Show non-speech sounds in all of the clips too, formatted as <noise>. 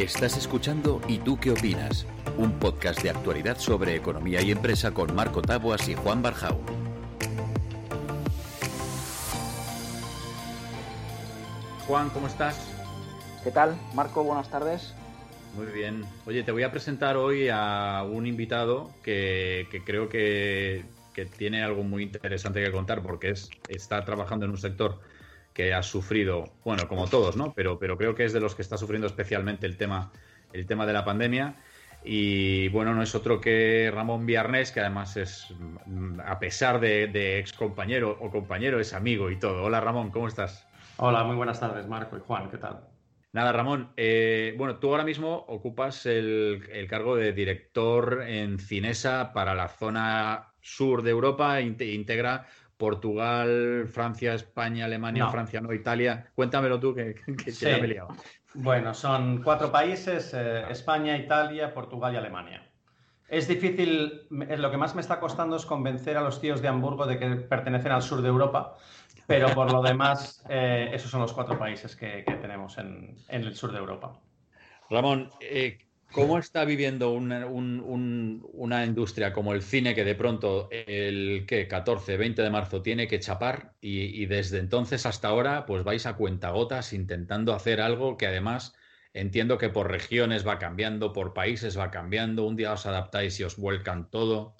Estás escuchando ¿Y tú qué opinas? Un podcast de actualidad sobre economía y empresa con Marco Taboas y Juan Barjau. Juan, ¿cómo estás? ¿Qué tal? Marco, buenas tardes. Muy bien. Oye, te voy a presentar hoy a un invitado que, creo que, tiene algo muy interesante que contar porque es, está trabajando en un sector que ha sufrido, bueno, como todos, ¿no? Pero, pero creo que es de los que está sufriendo especialmente el tema, el tema de la pandemia. Y bueno, no es otro que Ramón Viernes, que además es, a pesar de, de ex compañero o compañero, es amigo y todo. Hola Ramón, ¿cómo estás? Hola, muy buenas tardes, Marco y Juan, ¿qué tal? Nada, Ramón. Eh, bueno, tú ahora mismo ocupas el, cargo de director en Cinesa para la zona sur de Europa, integra Portugal, Francia, España, Alemania, Francia, no, Italia. Cuéntamelo tú, que, que sí. me he liado. Bueno, son cuatro países, eh, España, Italia, Portugal y Alemania. Es difícil, lo que más me está costando es convencer a los tíos de Hamburgo de que pertenecen al sur de Europa, pero por lo demás, <laughs> eh, esos son los cuatro países que, tenemos en, el sur de Europa. Ramón, eh, ¿Cómo está viviendo una, industria como el cine que de pronto el que 14, 20 de marzo tiene que chapar y, desde entonces hasta ahora pues vais a cuentagotas intentando hacer algo que además entiendo que por regiones va cambiando, por países va cambiando, un día os adaptáis y os vuelcan todo?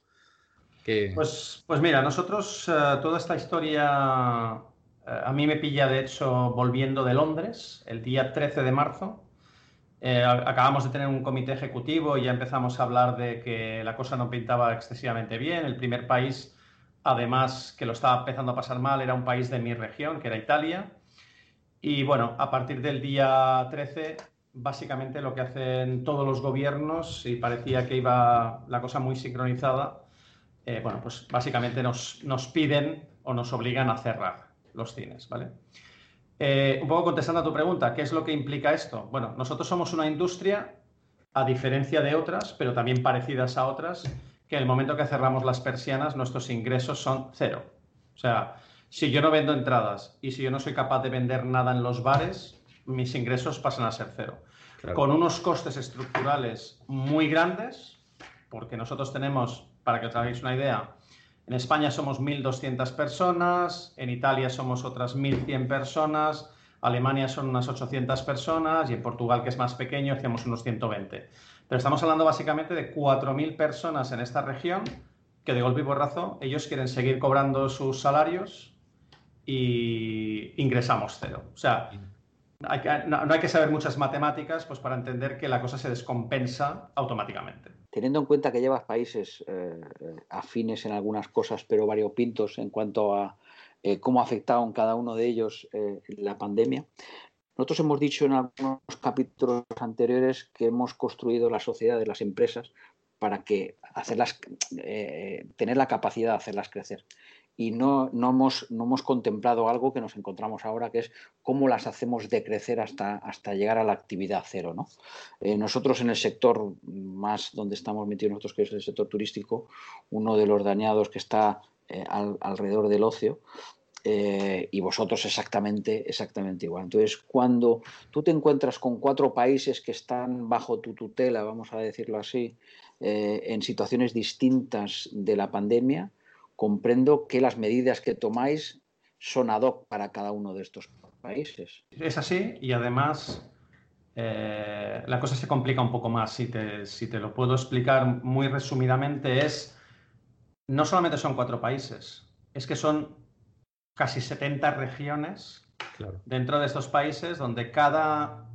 Pues, pues mira, nosotros eh, toda esta historia eh, a mí me pilla de hecho volviendo de Londres el día 13 de marzo eh, acabamos de tener un comité ejecutivo y ya empezamos a hablar de que la cosa no pintaba excesivamente bien. El primer país, además, que lo estaba empezando a pasar mal era un país de mi región, que era Italia. Y bueno, a partir del día 13, básicamente lo que hacen todos los gobiernos, y parecía que iba la cosa muy sincronizada, eh, bueno, pues básicamente nos, nos piden o nos obligan a cerrar los cines, ¿vale? Eh, un poco contestando a tu pregunta, ¿qué es lo que implica esto? Bueno, nosotros somos una industria, a diferencia de otras, pero también parecidas a otras, que en el momento que cerramos las persianas, nuestros ingresos son cero. O sea, si yo no vendo entradas y si yo no soy capaz de vender nada en los bares, mis ingresos pasan a ser cero. Con unos costes estructurales muy grandes, porque nosotros tenemos, para que os hagáis una idea, en España somos 1.200 personas, en Italia somos otras 1.100 personas, Alemania son unas 800 personas y en Portugal, que es más pequeño, hacemos unos 120. Pero estamos hablando básicamente de 4.000 personas en esta región que de golpe y borrazo ellos quieren seguir cobrando sus salarios y ingresamos cero. O sea, no, hay que saber muchas matemáticas pues, para entender que la cosa se descompensa automáticamente. Teniendo en cuenta que llevas países eh, eh, afines en algunas cosas, pero variopintos en cuanto a eh, cómo ha afectado en cada uno de ellos la pandemia, nosotros hemos dicho en algunos capítulos anteriores que hemos construido la sociedad de las empresas para que hacerlas, tener la capacidad de hacerlas crecer y no, no, hemos, no hemos contemplado algo que nos encontramos ahora, que es cómo las hacemos decrecer hasta, hasta llegar a la actividad cero. ¿no? Eh, nosotros en el sector más donde estamos metidos nosotros, que es el sector turístico, uno de los dañados que está eh, alrededor del ocio, eh, y vosotros exactamente, exactamente igual. Entonces, cuando tú te encuentras con cuatro países que están bajo tu tutela, vamos a decirlo así, en situaciones distintas de la pandemia, comprendo que las medidas que tomáis son ad hoc para cada uno de estos países. Es así y además eh, la cosa se complica un poco más. Si te, si te lo puedo explicar muy resumidamente, es no solamente son cuatro países, es que son casi 70 regiones dentro de estos países donde cada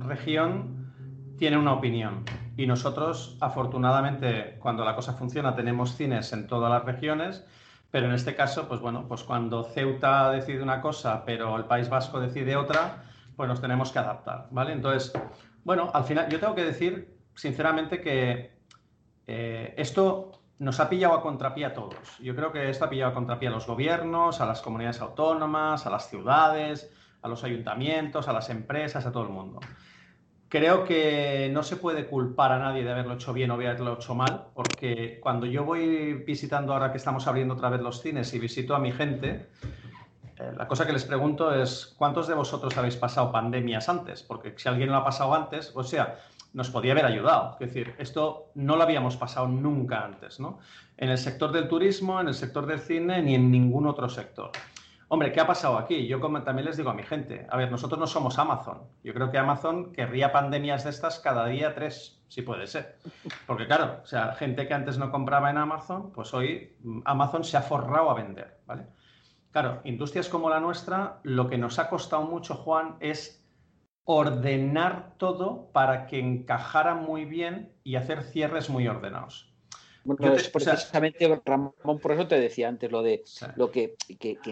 región tiene una opinión. Y nosotros, afortunadamente, cuando la cosa funciona, tenemos cines en todas las regiones, pero en este caso, pues bueno, pues cuando Ceuta decide una cosa, pero el País Vasco decide otra, pues nos tenemos que adaptar, ¿vale? Entonces, bueno, al final, yo tengo que decir, sinceramente, que eh, esto nos ha pillado a contrapié a todos. Yo creo que esto ha pillado a contrapié a los gobiernos, a las comunidades autónomas, a las ciudades, a los ayuntamientos, a las empresas, a todo el mundo. Creo que no se puede culpar a nadie de haberlo hecho bien o haberlo hecho mal, porque cuando yo voy visitando, ahora que estamos abriendo otra vez los cines y visito a mi gente, eh, la cosa que les pregunto es, ¿cuántos de vosotros habéis pasado pandemias antes? Porque si alguien lo ha pasado antes, o sea, nos podía haber ayudado. Es decir, esto no lo habíamos pasado nunca antes, ¿no? En el sector del turismo, en el sector del cine, ni en ningún otro sector. Hombre, ¿qué ha pasado aquí? Yo también les digo a mi gente, a ver, nosotros no somos Amazon. Yo creo que Amazon querría pandemias de estas cada día tres, si puede ser. Porque claro, o sea, gente que antes no compraba en Amazon, pues hoy mm, Amazon se ha forrado a vender, ¿vale? Claro, industrias como la nuestra, lo que nos ha costado mucho, Juan, es ordenar todo para que encajara muy bien y hacer cierres muy ordenados. Bueno, es precisamente, Ramón, por eso te decía antes lo de lo que,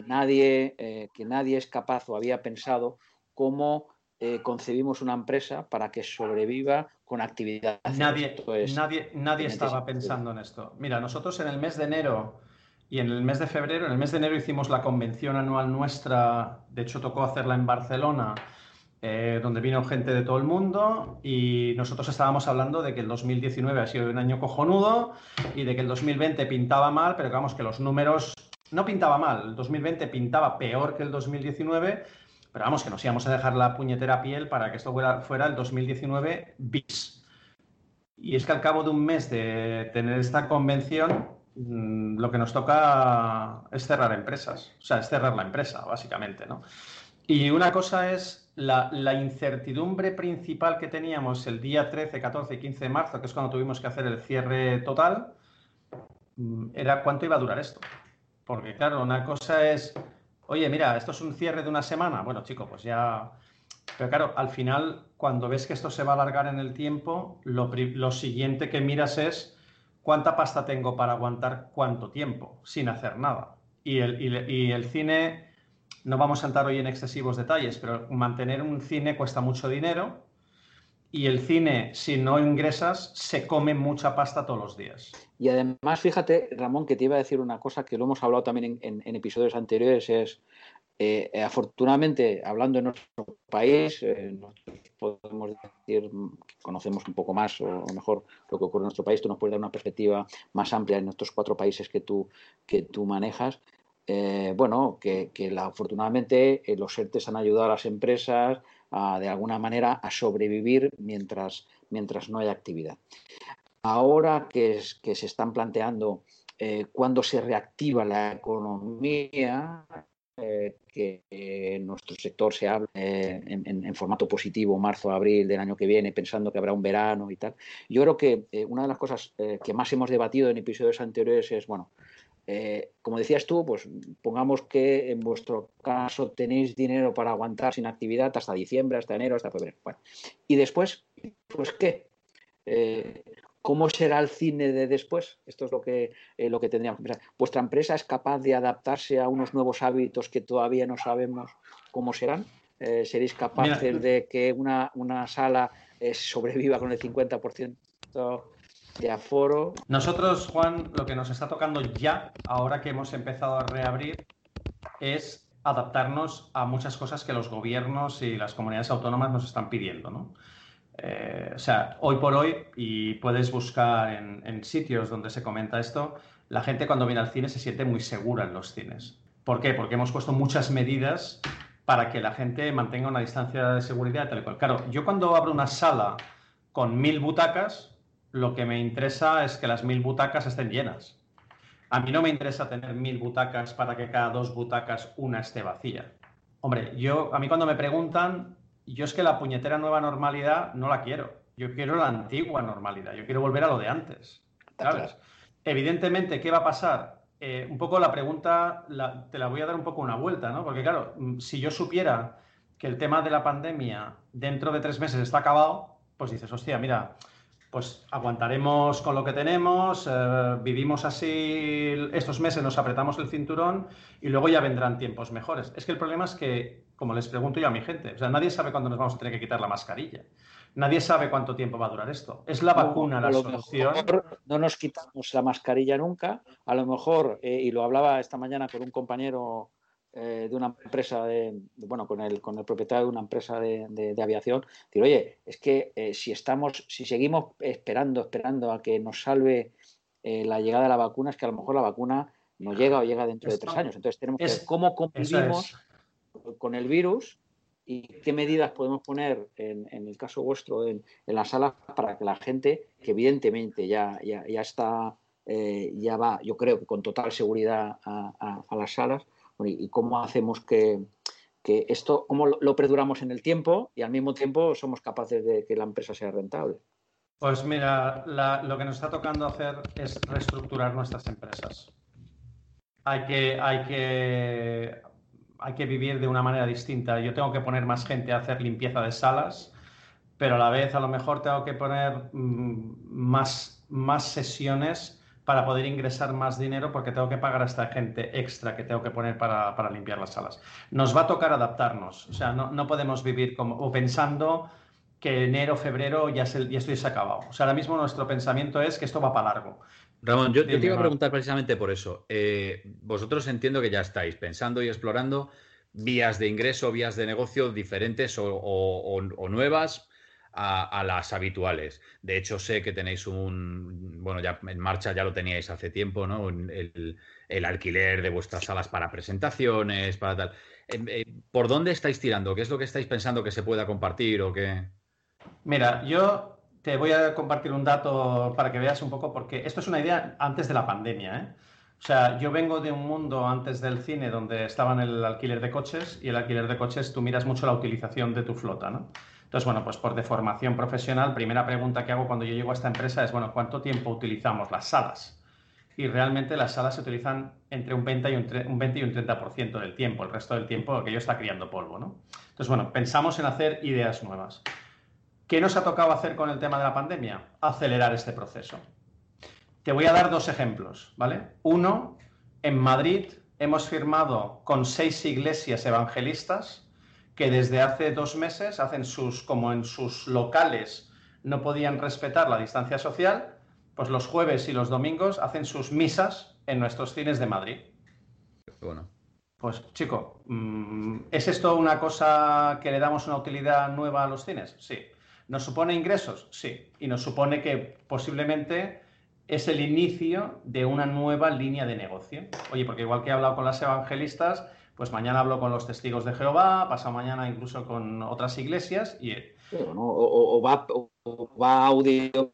nadie, eh, que nadie es capaz o había pensado cómo eh, concebimos una empresa para que sobreviva con actividad. Nadie, nadie, nadie estaba pensando en esto. Mira, nosotros en el mes de enero y en el mes de febrero, en el mes de enero hicimos la convención anual nuestra, de hecho tocó hacerla en Barcelona eh, donde vino gente de todo el mundo y nosotros estábamos hablando de que el 2019 ha sido un año cojonudo y de que el 2020 pintaba mal, pero vamos, que los números no pintaba mal, el 2020 pintaba peor que el 2019, pero vamos, que nos íbamos a dejar la puñetera piel para que esto fuera, fuera el 2019 bis. Y es que al cabo de un mes de tener esta convención, mm, lo que nos toca es cerrar empresas, o sea, es cerrar la empresa, básicamente, ¿no? Y una cosa es la, incertidumbre principal que teníamos el día 13, 14 y 15 de marzo, que es cuando tuvimos que hacer el cierre total, mm, era cuánto iba a durar esto. Porque claro, una cosa es, oye, mira, esto es un cierre de una semana. Bueno, chico, pues ya... Pero claro, al final, cuando ves que esto se va a alargar en el tiempo, lo, lo siguiente que miras es cuánta pasta tengo para aguantar cuánto tiempo sin hacer nada. Y el, y el cine no vamos a entrar hoy en excesivos detalles, pero mantener un cine cuesta mucho dinero y el cine, si no ingresas, se come mucha pasta todos los días. Y además, fíjate, Ramón, que te iba a decir una cosa que lo hemos hablado también en, episodios anteriores, es, eh, afortunadamente, hablando en nuestro país, eh, podemos decir que conocemos un poco más o, mejor lo que ocurre en nuestro país, tú nos puedes dar una perspectiva más amplia en estos cuatro países que tú, que tú manejas. Eh, bueno, que, afortunadamente eh, los ERTES han ayudado a las empresas de alguna manera a sobrevivir mientras, mientras no hay actividad. Ahora que, que se están planteando eh, cuándo se reactiva la economía, que en nuestro sector se habla en, formato positivo marzo, abril del año que viene, pensando que habrá un verano y tal. Yo creo que una de las cosas que más hemos debatido en episodios anteriores es, bueno, eh, como decías tú, pues pongamos que en vuestro caso tenéis dinero para aguantar sin actividad hasta diciembre, hasta enero, hasta febrero. Bueno, y después, pues qué. Eh, ¿Cómo será el cine de después? Esto es lo que, eh, lo que tendríamos que pensar. ¿Vuestra empresa es capaz de adaptarse a unos nuevos hábitos que todavía no sabemos cómo serán? ¿Seréis capaces de que una, una sala sobreviva con el 50% de aforo. Nosotros, Juan, lo que nos está tocando ya, ahora que hemos empezado a reabrir, es adaptarnos a muchas cosas que los gobiernos y las comunidades autónomas nos están pidiendo, ¿no? Eh, o sea, hoy por hoy, y puedes buscar en, sitios donde se comenta esto, la gente cuando viene al cine se siente muy segura en los cines. ¿Por qué? Porque hemos puesto muchas medidas para que la gente mantenga una distancia de seguridad tal cual. Claro, yo cuando abro una sala con mil butacas, lo que me interesa es que las mil butacas estén llenas. A mí no me interesa tener mil butacas para que cada dos butacas una esté vacía. Hombre, yo, a mí cuando me preguntan, yo es que la puñetera nueva normalidad no la quiero. Yo quiero la antigua normalidad. Yo quiero volver a lo de antes. ¿Sabes? Evidentemente, ¿qué va a pasar? Eh, un poco la pregunta te la voy a dar un poco una vuelta, ¿no? Porque claro, mm, si yo supiera que el tema de la pandemia dentro de tres meses está acabado, pues dices, hostia, mira, pues aguantaremos con lo que tenemos, eh, vivimos así estos meses, nos apretamos el cinturón y luego ya vendrán tiempos mejores. Es que el problema es que, como les pregunto yo a mi gente, o sea, nadie sabe cuándo nos vamos a tener que quitar la mascarilla. Nadie sabe cuánto tiempo va a durar esto. ¿Es la vacuna la solución? No nos quitamos la mascarilla nunca. A lo mejor, eh, y lo hablaba esta mañana con un compañero eh, de una empresa, de, bueno, con el, con el propietario de una empresa de, de, aviación, decir, oye, es que eh, si estamos, si seguimos esperando, esperando a que nos salve eh, la llegada de la vacuna, es que a lo mejor la vacuna no llega o llega dentro de tres años. Entonces tenemos que ver cómo convivimos con el virus y qué medidas podemos poner en, el caso vuestro en, en las salas para que la gente, que evidentemente ya, ya, ya está, eh, ya va, yo creo que con total seguridad a, las salas, y, cómo hacemos que, que esto, cómo lo, perduramos en el tiempo y al mismo tiempo somos capaces de que la empresa sea rentable. Pues mira, lo que nos está tocando hacer es reestructurar nuestras empresas. Hay que, hay que hay que vivir de una manera distinta. Yo tengo que poner más gente a hacer limpieza de salas, pero a la vez a lo mejor tengo que poner mm, más, más sesiones para poder ingresar más dinero porque tengo que pagar a esta gente extra que tengo que poner para, limpiar las salas. Nos va a tocar adaptarnos, o sea, no, podemos vivir como, o pensando que enero, febrero ya, se, ya estoy acabado. O sea, ahora mismo nuestro pensamiento es que esto va para largo. Ramón, yo, te iba a preguntar precisamente por eso. Eh, vosotros entiendo que ya estáis pensando y explorando vías de ingreso, vías de negocio diferentes o, nuevas a, las habituales. De hecho, sé que tenéis un, bueno, ya en marcha ya lo teníais hace tiempo, ¿no? El, alquiler de vuestras salas para presentaciones, para tal. Eh, eh, ¿Por dónde estáis tirando? ¿Qué es lo que estáis pensando que se pueda compartir o qué? Mira, yo te voy a compartir un dato para que veas un poco, porque esto es una idea antes de la pandemia. ¿eh? O sea, yo vengo de un mundo antes del cine donde estaban el alquiler de coches y el alquiler de coches tú miras mucho la utilización de tu flota, ¿no? Entonces, bueno, pues por deformación profesional, primera pregunta que hago cuando yo llego a esta empresa es, bueno, ¿cuánto tiempo utilizamos las salas? Y realmente las salas se utilizan entre un 20 y un, un 20 y un 30% del tiempo, el resto del tiempo aquello está criando polvo, ¿no? Entonces, bueno, pensamos en hacer ideas nuevas. ¿Qué nos ha tocado hacer con el tema de la pandemia? Acelerar este proceso. Te voy a dar dos ejemplos, ¿vale? Uno, en Madrid hemos firmado con seis iglesias evangelistas que desde hace dos meses hacen sus, como en sus locales no podían respetar la distancia social, pues los jueves y los domingos hacen sus misas en nuestros cines de Madrid. Bueno. Pues chico, mm, ¿es esto una cosa que le damos una utilidad nueva a los cines? Sí. ¿Nos supone ingresos? Sí. Y nos supone que posiblemente es el inicio de una nueva línea de negocio. Oye, porque igual que he hablado con las evangelistas, pues mañana hablo con los testigos de Jehová, pasado mañana incluso con otras iglesias y... o, va, a audio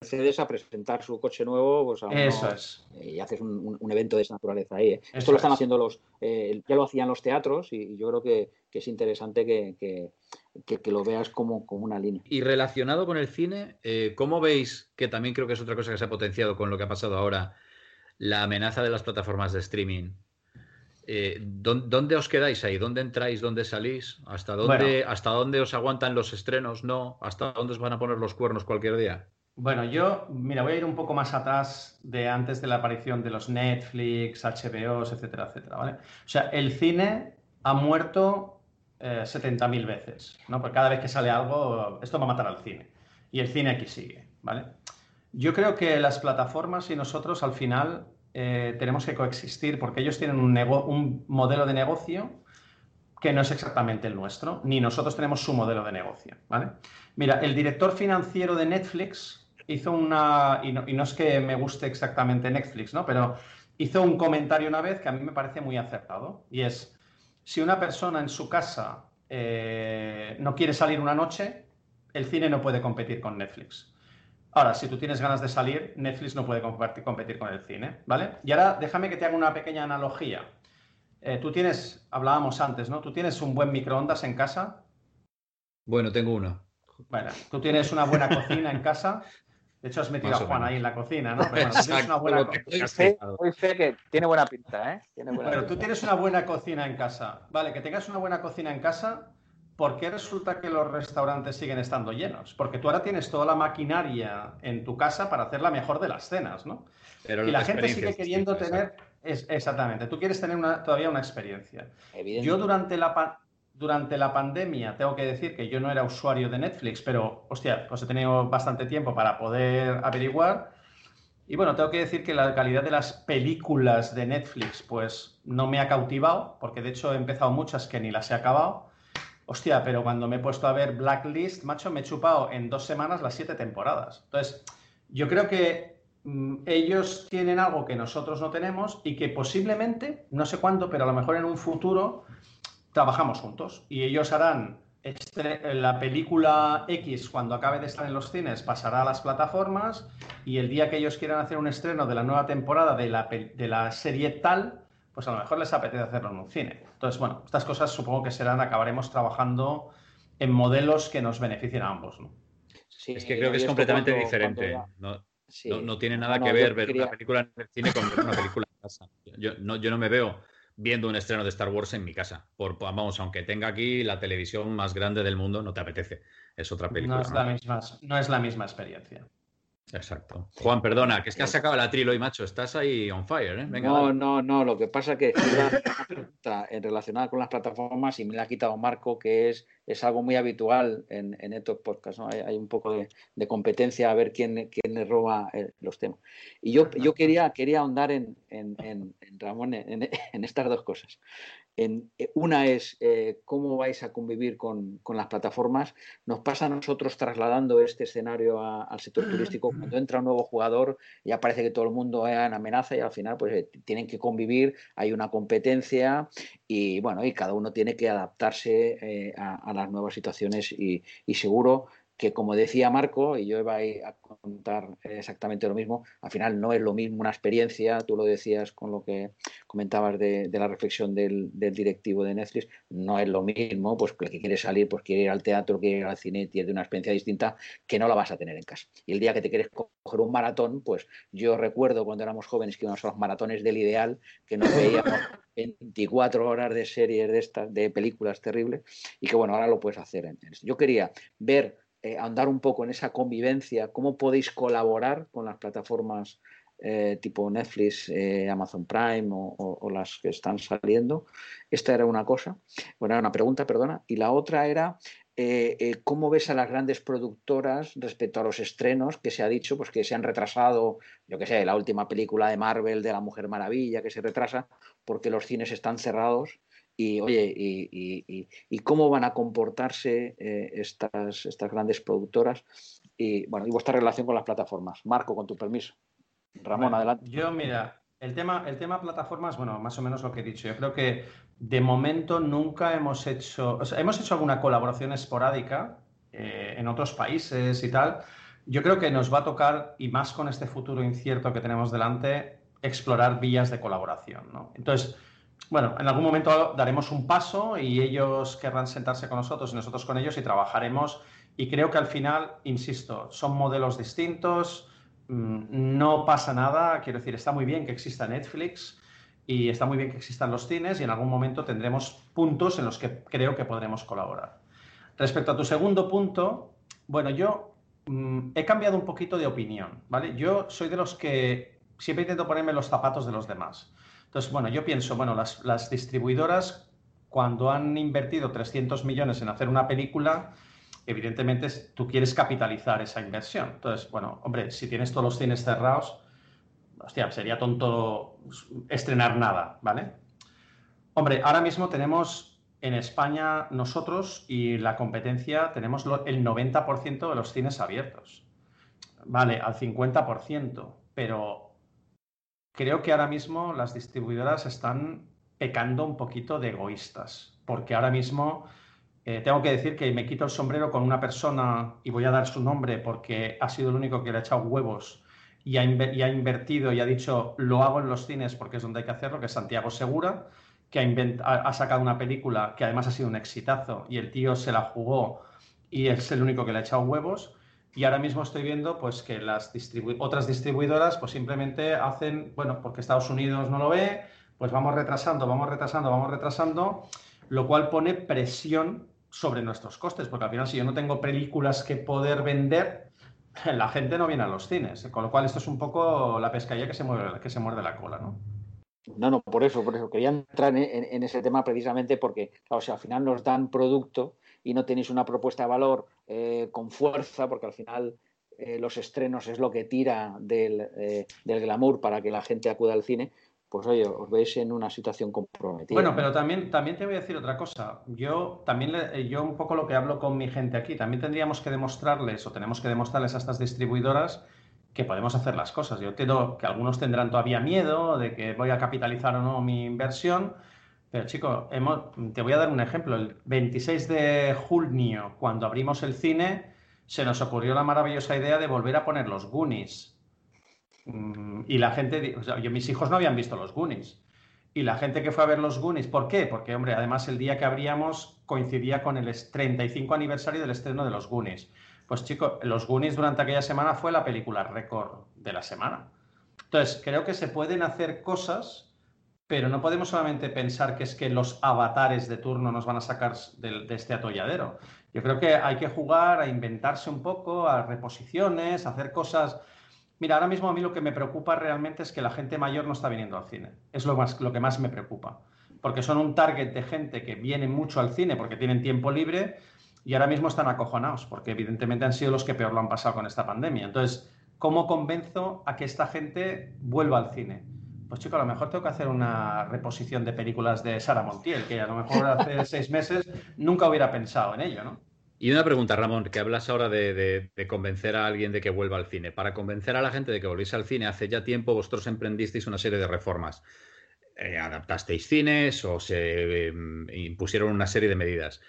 Mercedes a presentar su coche nuevo, pues Eso es. y haces un, evento de esa naturaleza ahí. ¿eh? Esto lo están haciendo los, eh, ya lo hacían los teatros y, yo creo que, es interesante que, lo veas como, como, una línea. Y relacionado con el cine, eh, ¿cómo veis, que también creo que es otra cosa que se ha potenciado con lo que ha pasado ahora, la amenaza de las plataformas de streaming? ¿Dónde os quedáis ahí? ¿Dónde entráis? ¿Dónde salís? ¿Hasta dónde, ¿Hasta dónde os aguantan los estrenos? ¿No? ¿Hasta dónde os van a poner los cuernos cualquier día? Bueno, yo, mira, voy a ir un poco más atrás de antes de la aparición de los Netflix, HBOs, etcétera, etcétera, ¿vale? O sea, el cine ha muerto eh, 70.000 veces, ¿no? Porque cada vez que sale algo, esto va a matar al cine. Y el cine aquí sigue, ¿vale? Yo creo que las plataformas y nosotros al final eh, tenemos que coexistir porque ellos tienen un, modelo de negocio que no es exactamente el nuestro, ni nosotros tenemos su modelo de negocio, ¿vale? Mira, el director financiero de Netflix hizo una, y no, es que me guste exactamente Netflix, ¿no? Pero hizo un comentario una vez que a mí me parece muy acertado, y es, si una persona en su casa eh, no quiere salir una noche, el cine no puede competir con Netflix. Ahora, si tú tienes ganas de salir, Netflix no puede competir con el cine, ¿vale? Y ahora déjame que te haga una pequeña analogía. Eh, tú tienes, hablábamos antes, ¿no? ¿Tú tienes un buen microondas en casa? Bueno, tengo uno. Bueno, tú tienes una buena cocina en casa. De hecho, has metido a Juan ahí en la cocina, ¿no? Pero bueno, tienes una buena Hoy sé que tiene buena pinta, ¿eh? Pero tú tienes una buena cocina en casa. Vale, que tengas una buena cocina en casa, ¿por qué resulta que los restaurantes siguen estando llenos? Porque tú ahora tienes toda la maquinaria en tu casa para hacer la mejor de las cenas, ¿no? y la gente sigue queriendo tener... exactamente, tú quieres tener todavía una experiencia. Yo durante la, durante la pandemia, tengo que decir que yo no era usuario de Netflix, pero, hostia, pues he tenido bastante tiempo para poder averiguar. Y bueno, tengo que decir que la calidad de las películas de Netflix, pues no me ha cautivado, porque de hecho he empezado muchas que ni las he acabado. Hostia, pero cuando me he puesto a ver Blacklist, macho, me he chupado en dos semanas las siete temporadas. Entonces, yo creo que mm, ellos tienen algo que nosotros no tenemos y que posiblemente, no sé cuándo, pero a lo mejor en un futuro trabajamos juntos y ellos harán la película X cuando acabe de estar en los cines pasará a las plataformas y el día que ellos quieran hacer un estreno de la nueva temporada de la serie tal, pues a lo mejor les apetece hacerlo en un cine. Entonces, bueno, estas cosas supongo que serán, acabaremos trabajando en modelos que nos beneficien a ambos. ¿no? es que creo que es completamente diferente. No, tiene nada que ver ver una película en el cine con ver una película en casa. Yo no, yo no me veo viendo un estreno de Star Wars en mi casa. Por, vamos, aunque tenga aquí la televisión más grande del mundo, no te apetece. Es otra película. No es, La, misma, no es la misma experiencia. Exacto. Juan, perdona, que es que has sacado la trilo y macho, estás ahí on fire, ¿eh? no, no, no, lo que pasa es que está relacionada con las plataformas y me la ha quitado Marco, que es, es algo muy habitual en, estos podcasts, ¿no? hay, un poco de, competencia a ver quién, quién le roba eh, los temas. Y yo, yo quería, quería ahondar en, en Ramón en, estas dos cosas. En, eh, una es eh, cómo vais a convivir con, las plataformas. Nos pasa a nosotros trasladando este escenario al sector <clears throat> turístico. Cuando entra un nuevo jugador, ya parece que todo el mundo es en amenaza y al final pues eh, tienen que convivir, hay una competencia y bueno, y cada uno tiene que adaptarse a, las nuevas situaciones y, y seguro que como decía Marco, y yo iba a contar exactamente lo mismo, al final no es lo mismo una experiencia, tú lo decías con lo que comentabas de, la reflexión del, directivo de Netflix, no es lo mismo, pues que el que quiere salir, pues quiere ir al teatro, quiere ir al cine, tiene una experiencia distinta que no la vas a tener en casa. Y el día que te quieres coger un maratón, pues yo recuerdo cuando éramos jóvenes que íbamos a los maratones del ideal, que nos veíamos <laughs> 24 horas de series de estas, de películas terribles, y que bueno, ahora lo puedes hacer. En, yo quería ver eh, andar un poco en esa convivencia, cómo podéis colaborar con las plataformas eh, tipo Netflix, eh, Amazon Prime o, las que están saliendo. Esta era una cosa, bueno, era una pregunta, perdona. Y la otra era cómo ves a las grandes productoras respecto a los estrenos que se ha dicho, pues que se han retrasado, yo que sé, la última película de Marvel de la Mujer Maravilla que se retrasa porque los cines están cerrados y oye, y, cómo van a comportarse eh, estas, estas grandes productoras y bueno, y vuestra relación con las plataformas. Marco, con tu permiso. Ramón, adelante. Yo, mira, el tema, el tema plataformas, bueno, más o menos lo que he dicho. Yo creo que de momento nunca hemos hecho, o sea, hemos hecho alguna colaboración esporádica eh, en otros países y tal. Yo creo que nos va a tocar, y más con este futuro incierto que tenemos delante, explorar vías de colaboración. ¿no? Entonces, bueno, en algún momento daremos un paso y ellos querrán sentarse con nosotros y nosotros con ellos y trabajaremos. Y creo que al final, insisto, son modelos distintos, mm, no pasa nada, quiero decir, está muy bien que exista Netflix y está muy bien que existan los cines y en algún momento tendremos puntos en los que creo que podremos colaborar. Respecto a tu segundo punto, bueno, yo mm, he cambiado un poquito de opinión, ¿vale? Yo soy de los que siempre intento ponerme los zapatos de los demás. Entonces, bueno, yo pienso, bueno, las, distribuidoras cuando han invertido 300 millones en hacer una película, evidentemente tú quieres capitalizar esa inversión. Entonces, bueno, hombre, si tienes todos los cines cerrados, hostia, sería tonto estrenar nada, ¿vale? Hombre, ahora mismo tenemos en España nosotros y la competencia tenemos el 90% de los cines abiertos. Vale, al 50%, pero creo que ahora mismo las distribuidoras están pecando un poquito de egoístas, porque ahora mismo eh, tengo que decir que me quito el sombrero con una persona y voy a dar su nombre porque ha sido el único que le ha echado huevos y ha, invertido y ha dicho lo hago en los cines porque es donde hay que hacerlo, que es Santiago Segura, que ha, sacado una película que además ha sido un exitazo y el tío se la jugó y es el único que le ha echado huevos. Y ahora mismo estoy viendo pues, que las otras distribuidoras pues, simplemente hacen, bueno, porque Estados Unidos no lo ve, pues vamos retrasando, vamos retrasando, vamos retrasando, lo cual pone presión sobre nuestros costes, porque al final si yo no tengo películas que poder vender, <laughs> la gente no viene a los cines, con lo cual esto es un poco la pescadilla que se mueve, que se muerde la cola, ¿no? No, no, por eso, por eso. Quería entrar en, ese tema precisamente porque, o sea, al final nos dan producto y no tenéis una propuesta de valor eh, con fuerza, porque al final eh, los estrenos es lo que tira del, eh, del, glamour para que la gente acuda al cine, pues oye, os veis en una situación comprometida. Bueno, pero también, también te voy a decir otra cosa. Yo también, yo un poco lo que hablo con mi gente aquí, también tendríamos que demostrarles o tenemos que demostrarles a estas distribuidoras que podemos hacer las cosas. Yo entiendo que algunos tendrán todavía miedo de que voy a capitalizar o no mi inversión, pero chico, te voy a dar un ejemplo. El 26 de junio, cuando abrimos el cine, se nos ocurrió la maravillosa idea de volver a poner los Goonies. Mm, y la gente, mis hijos no habían visto los Goonies. Y la gente que fue a ver los Goonies, ¿por qué? Porque, hombre, además el día que abríamos coincidía con el 35 aniversario del estreno de los Goonies. Pues chicos, los Goonies durante aquella semana fue la película récord de la semana. Entonces, creo que se pueden hacer cosas, pero no podemos solamente pensar que es que los avatares de turno nos van a sacar de, este atolladero. Yo creo que hay que jugar a inventarse un poco, a reposiciones, a hacer cosas Mira, ahora mismo a mí lo que me preocupa realmente es que la gente mayor no está viniendo al cine. Es lo, más, lo que más me preocupa. Porque son un target de gente que viene mucho al cine porque tienen tiempo libre y ahora mismo están acojonados porque evidentemente han sido los que peor lo han pasado con esta pandemia. Entonces, ¿cómo convenzo a que esta gente vuelva al cine? Pues chico, a lo mejor tengo que hacer una reposición de películas de Sara Montiel, que a lo mejor hace <laughs> seis meses nunca hubiera pensado en ello, ¿no? Y una pregunta, Ramón, que hablas ahora de, convencer a alguien de que vuelva al cine. Para convencer a la gente de que volviese al cine, hace ya tiempo vosotros emprendisteis una serie de reformas. Eh, adaptasteis cines o se em, impusieron una serie de medidas.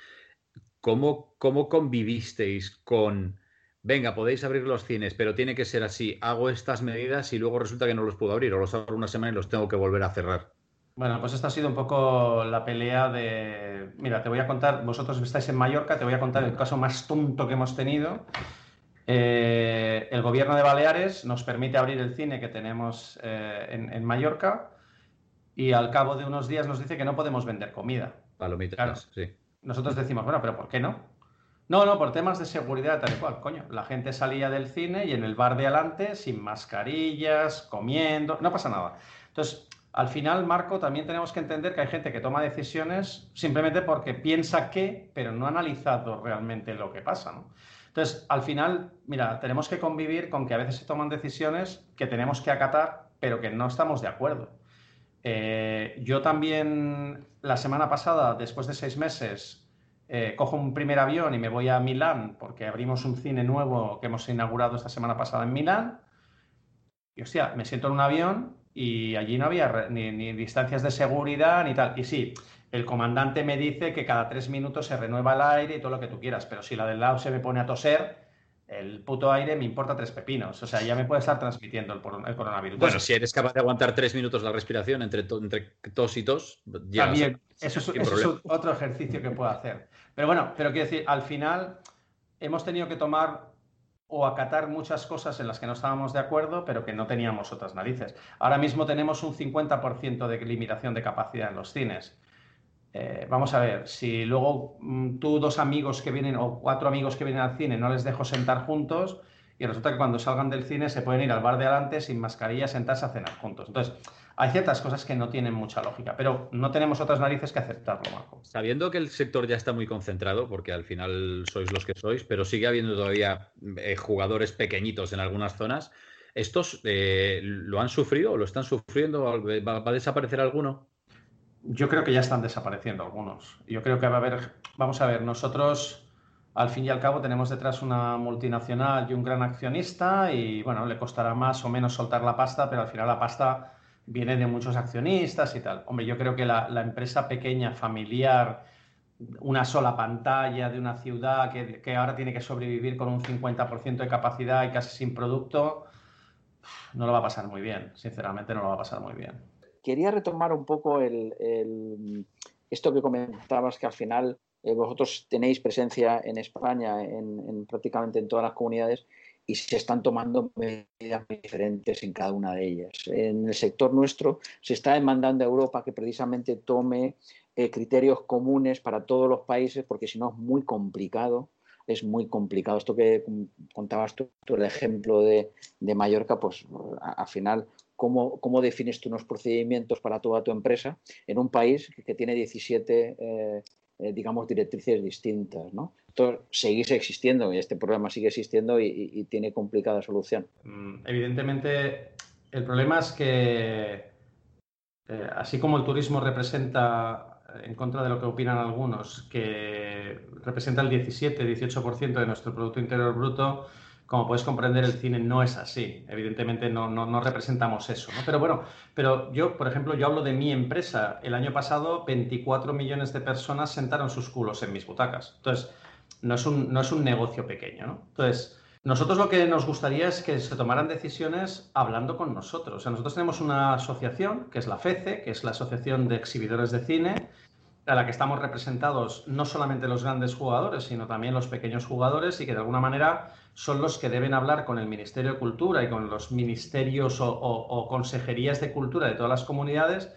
¿Cómo, ¿Cómo convivisteis con, venga, podéis abrir los cines, pero tiene que ser así, hago estas medidas y luego resulta que no los puedo abrir o los abro una semana y los tengo que volver a cerrar? Bueno, pues esta ha sido un poco la pelea de... Mira, te voy a contar, vosotros estáis en Mallorca, te voy a contar el caso más tonto que hemos tenido. Eh, el gobierno de Baleares nos permite abrir el cine que tenemos eh, en, Mallorca y al cabo de unos días nos dice que no podemos vender comida. Palomitas, sí. Nosotros decimos, bueno, pero ¿por qué no? No, no, por temas de seguridad, tal y cual. Coño, la gente salía del cine y en el bar de adelante, sin mascarillas, comiendo, no pasa nada. Entonces, al final, Marco, también tenemos que entender que hay gente que toma decisiones simplemente porque piensa que, pero no ha analizado realmente lo que pasa. Entonces, al final, mira, tenemos que convivir con que a veces se toman decisiones que tenemos que acatar, pero que no estamos de acuerdo. Eh, yo también, la semana pasada, después de seis meses, eh, cojo un primer avión y me voy a Milán porque abrimos un cine nuevo que hemos inaugurado esta semana pasada en Milán. Y hostia, me siento en un avión y allí no había ni, distancias de seguridad ni tal. Y sí, el comandante me dice que cada tres minutos se renueva el aire y todo lo que tú quieras, pero si la del lado se me pone a toser, el puto aire me importa tres pepinos. O sea, ya me puede estar transmitiendo el, coronavirus. Bueno, si eres capaz de aguantar tres minutos la respiración entre, entre tos y tos, ya. También, eso, es, eso es otro ejercicio que puedo hacer. Pero bueno, pero quiero decir, al final hemos tenido que tomar o acatar muchas cosas en las que no estábamos de acuerdo, pero que no teníamos otras narices. Ahora mismo tenemos un 50% de limitación de capacidad en los cines. Eh, vamos a ver, si luego mm, tú dos amigos que vienen o cuatro amigos que vienen al cine no les dejo sentar juntos y resulta que cuando salgan del cine se pueden ir al bar de adelante sin mascarilla, sentarse a cenar juntos. Entonces, hay ciertas cosas que no tienen mucha lógica, pero no tenemos otras narices que aceptarlo, Marco. Sabiendo que el sector ya está muy concentrado, porque al final sois los que sois, pero sigue habiendo todavía eh, jugadores pequeñitos en algunas zonas, ¿estos eh, lo han sufrido o lo están sufriendo? ¿Va, a desaparecer alguno? Yo creo que ya están desapareciendo algunos. Yo creo que va a haber, vamos a ver, nosotros al fin y al cabo tenemos detrás una multinacional y un gran accionista y bueno, le costará más o menos soltar la pasta, pero al final la pasta viene de muchos accionistas y tal. Hombre, yo creo que la, empresa pequeña, familiar, una sola pantalla de una ciudad que, ahora tiene que sobrevivir con un 50% de capacidad y casi sin producto, no lo va a pasar muy bien, sinceramente no lo va a pasar muy bien. Quería retomar un poco esto que comentabas, que al final eh, vosotros tenéis presencia en España, en, prácticamente en todas las comunidades, y se están tomando medidas diferentes en cada una de ellas. En el sector nuestro se está demandando a Europa que precisamente tome eh, criterios comunes para todos los países, porque si no es muy complicado. Es muy complicado. Esto que contabas tú, el ejemplo de, Mallorca, pues al final, ¿cómo, ¿cómo, defines tú unos procedimientos para toda tu empresa en un país que tiene 17 eh, digamos, directrices distintas, ¿no? Entonces, seguís existiendo y este problema sigue existiendo y, tiene complicada solución. Mm, evidentemente, el problema es que, eh, así como el turismo representa, en contra de lo que opinan algunos, que representa el 17-18% de nuestro Producto Interior Bruto, como puedes comprender, el cine no es así. Evidentemente no, no, representamos eso. ¿no? Pero bueno, pero yo, por ejemplo, yo hablo de mi empresa. El año pasado, 24 millones de personas sentaron sus culos en mis butacas. Entonces, no es un, no es un negocio pequeño. ¿no? Entonces, nosotros lo que nos gustaría es que se tomaran decisiones hablando con nosotros. O sea, nosotros tenemos una asociación, que es la FECE, que es la Asociación de Exhibidores de Cine, a la que estamos representados no solamente los grandes jugadores, sino también los pequeños jugadores y que de alguna manera son los que deben hablar con el Ministerio de Cultura y con los ministerios o, consejerías de cultura de todas las comunidades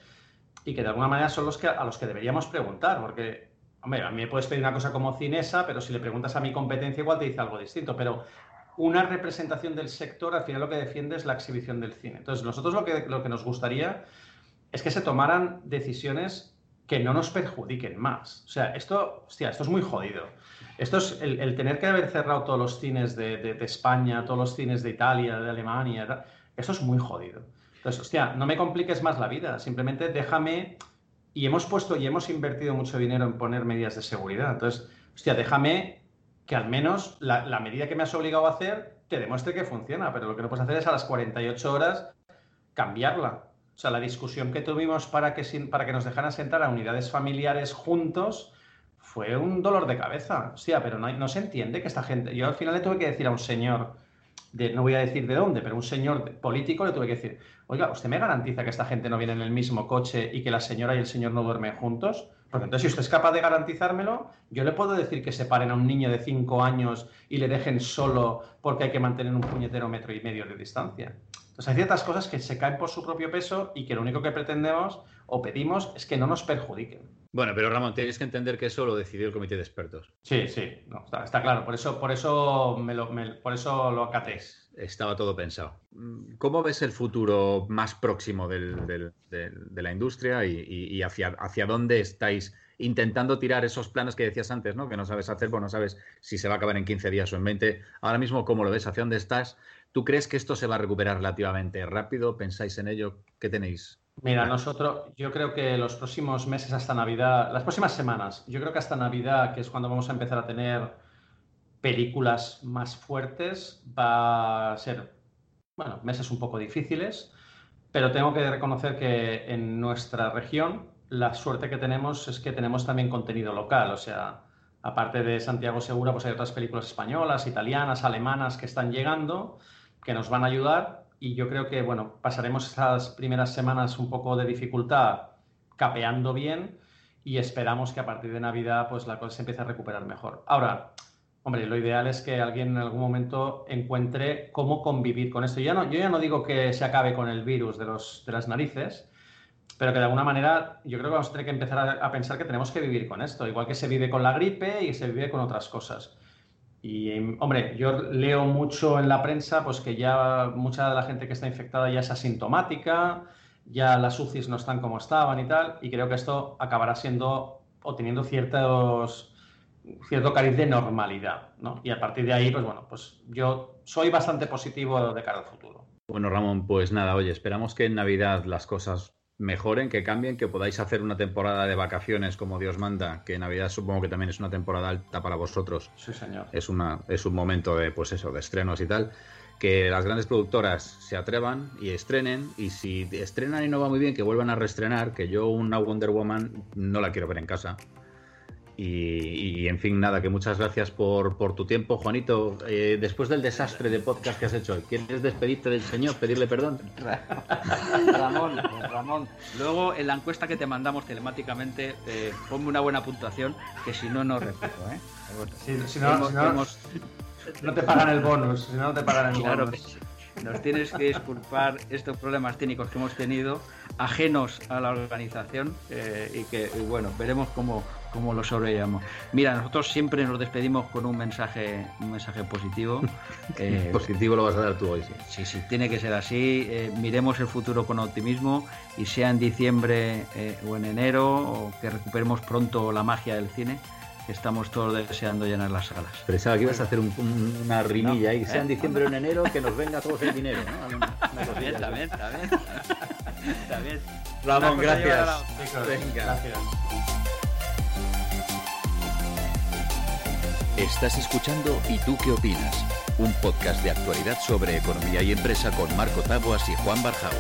y que de alguna manera son los que, a los que deberíamos preguntar, porque, hombre, a mí me puedes pedir una cosa como cinesa, pero si le preguntas a mi competencia igual te dice algo distinto, pero una representación del sector, al final lo que defiende es la exhibición del cine. Entonces, nosotros lo que, lo que nos gustaría es que se tomaran decisiones que no nos perjudiquen más. O sea, esto, hostia, esto es muy jodido. Esto es el, tener que haber cerrado todos los cines de, España, todos los cines de Italia, de Alemania, esto es muy jodido. Entonces, hostia, no me compliques más la vida, simplemente déjame, y hemos puesto y hemos invertido mucho dinero en poner medidas de seguridad. Entonces, hostia, déjame que al menos la, medida que me has obligado a hacer te demuestre que funciona, pero lo que no puedes hacer es a las 48 horas cambiarla. O sea, la discusión que tuvimos para que, para que nos dejaran sentar a unidades familiares juntos fue un dolor de cabeza. Hostia, pero no, se entiende que esta gente... Yo al final le tuve que decir a un señor, no voy a decir de dónde, pero un señor político le tuve que decir, oiga, ¿usted me garantiza que esta gente no viene en el mismo coche y que la señora y el señor no duermen juntos? Porque entonces, si usted es capaz de garantizármelo, yo le puedo decir que separen a un niño de 5 años y le dejen solo porque hay que mantener un puñetero metro y medio de distancia. Entonces, hay ciertas cosas que se caen por su propio peso y que lo único que pretendemos o pedimos es que no nos perjudiquen. Bueno, pero Ramón, tienes que entender que eso lo decidió el comité de expertos. Sí, sí, está, claro. Por eso, por eso, me lo, por eso lo acatéis. Estaba todo pensado. ¿Cómo ves el futuro más próximo de la industria y, hacia, hacia, dónde estáis intentando tirar esos planes que decías antes, ¿no? que no sabes hacer, pues no sabes si se va a acabar en 15 días o en 20? Ahora mismo, ¿cómo lo ves? ¿Hacia dónde estás? ¿Tú crees que esto se va a recuperar relativamente rápido? ¿Pensáis en ello? ¿Qué tenéis? Mira, nosotros, yo creo que los próximos meses hasta Navidad, las próximas semanas, yo creo que hasta Navidad, que es cuando vamos a empezar a tener películas más fuertes, va a ser, bueno, meses un poco difíciles, pero tengo que reconocer que en nuestra región la suerte que tenemos es que tenemos también contenido local, o sea, aparte de Santiago Segura, pues hay otras películas españolas, italianas, alemanas que están llegando, que nos van a ayudar y yo creo que, bueno, pasaremos esas primeras semanas un poco de dificultad capeando bien y esperamos que a partir de Navidad pues la cosa se empiece a recuperar mejor. Ahora, hombre, lo ideal es que alguien en algún momento encuentre cómo convivir con esto. Yo, no, yo ya no digo que se acabe con el virus de, los, de las narices, pero que de alguna manera yo creo que vamos a tener que empezar a, a pensar que tenemos que vivir con esto, igual que se vive con la gripe y se vive con otras cosas. Y, hombre, yo leo mucho en la prensa pues que ya mucha de la gente que está infectada ya es asintomática, ya las UCIs no están como estaban y tal, y creo que esto acabará siendo o teniendo ciertos, cierto cariz de normalidad, ¿no? Y a partir de ahí, pues bueno, pues yo soy bastante positivo de cara al futuro. Bueno, Ramón, pues nada, oye, esperamos que en Navidad las cosas mejoren, que cambien, que podáis hacer una temporada de vacaciones como Dios manda, que Navidad supongo que también es una temporada alta para vosotros. Sí, señor. Es, una, es un momento de, pues eso, de estrenos y tal. Que las grandes productoras se atrevan y estrenen, y si estrenan y no va muy bien, que vuelvan a reestrenar, que yo una Wonder Woman no la quiero ver en casa. Y, en fin, nada, que muchas gracias por, tu tiempo, Juanito. Eh, después del desastre de podcast que has hecho, ¿quieres despedirte del señor, pedirle perdón? <laughs> Ramón, Ramón, luego en la encuesta que te mandamos telemáticamente, eh, ponme una buena puntuación, que si no, no repito. ¿eh? Si, no, no, te pagan el bonus, si no, te pagan el claro bonus. nos tienes que disculpar estos problemas técnicos que hemos tenido, ajenos a la organización, eh, y que, bueno, veremos cómo cómo lo sobrellevamos. Mira, nosotros siempre nos despedimos con un mensaje, un mensaje positivo. <laughs> Eh, positivo lo vas a dar tú hoy, sí. Sí, sí, tiene que ser así. Eh, miremos el futuro con optimismo y sea en diciembre eh, o en enero o que recuperemos pronto la magia del cine. que Estamos todos deseando llenar las salas. Pensaba que ibas a hacer una rimilla ahí, sea en diciembre o en enero, que nos venga todos el dinero. ¿no? <laughs> También, también, <laughs> también. Ramón, gracias. Venga. Gracias. Estás escuchando ¿Y tú qué opinas? un podcast de actualidad sobre economía y empresa con Marco Taboas y Juan Barjao.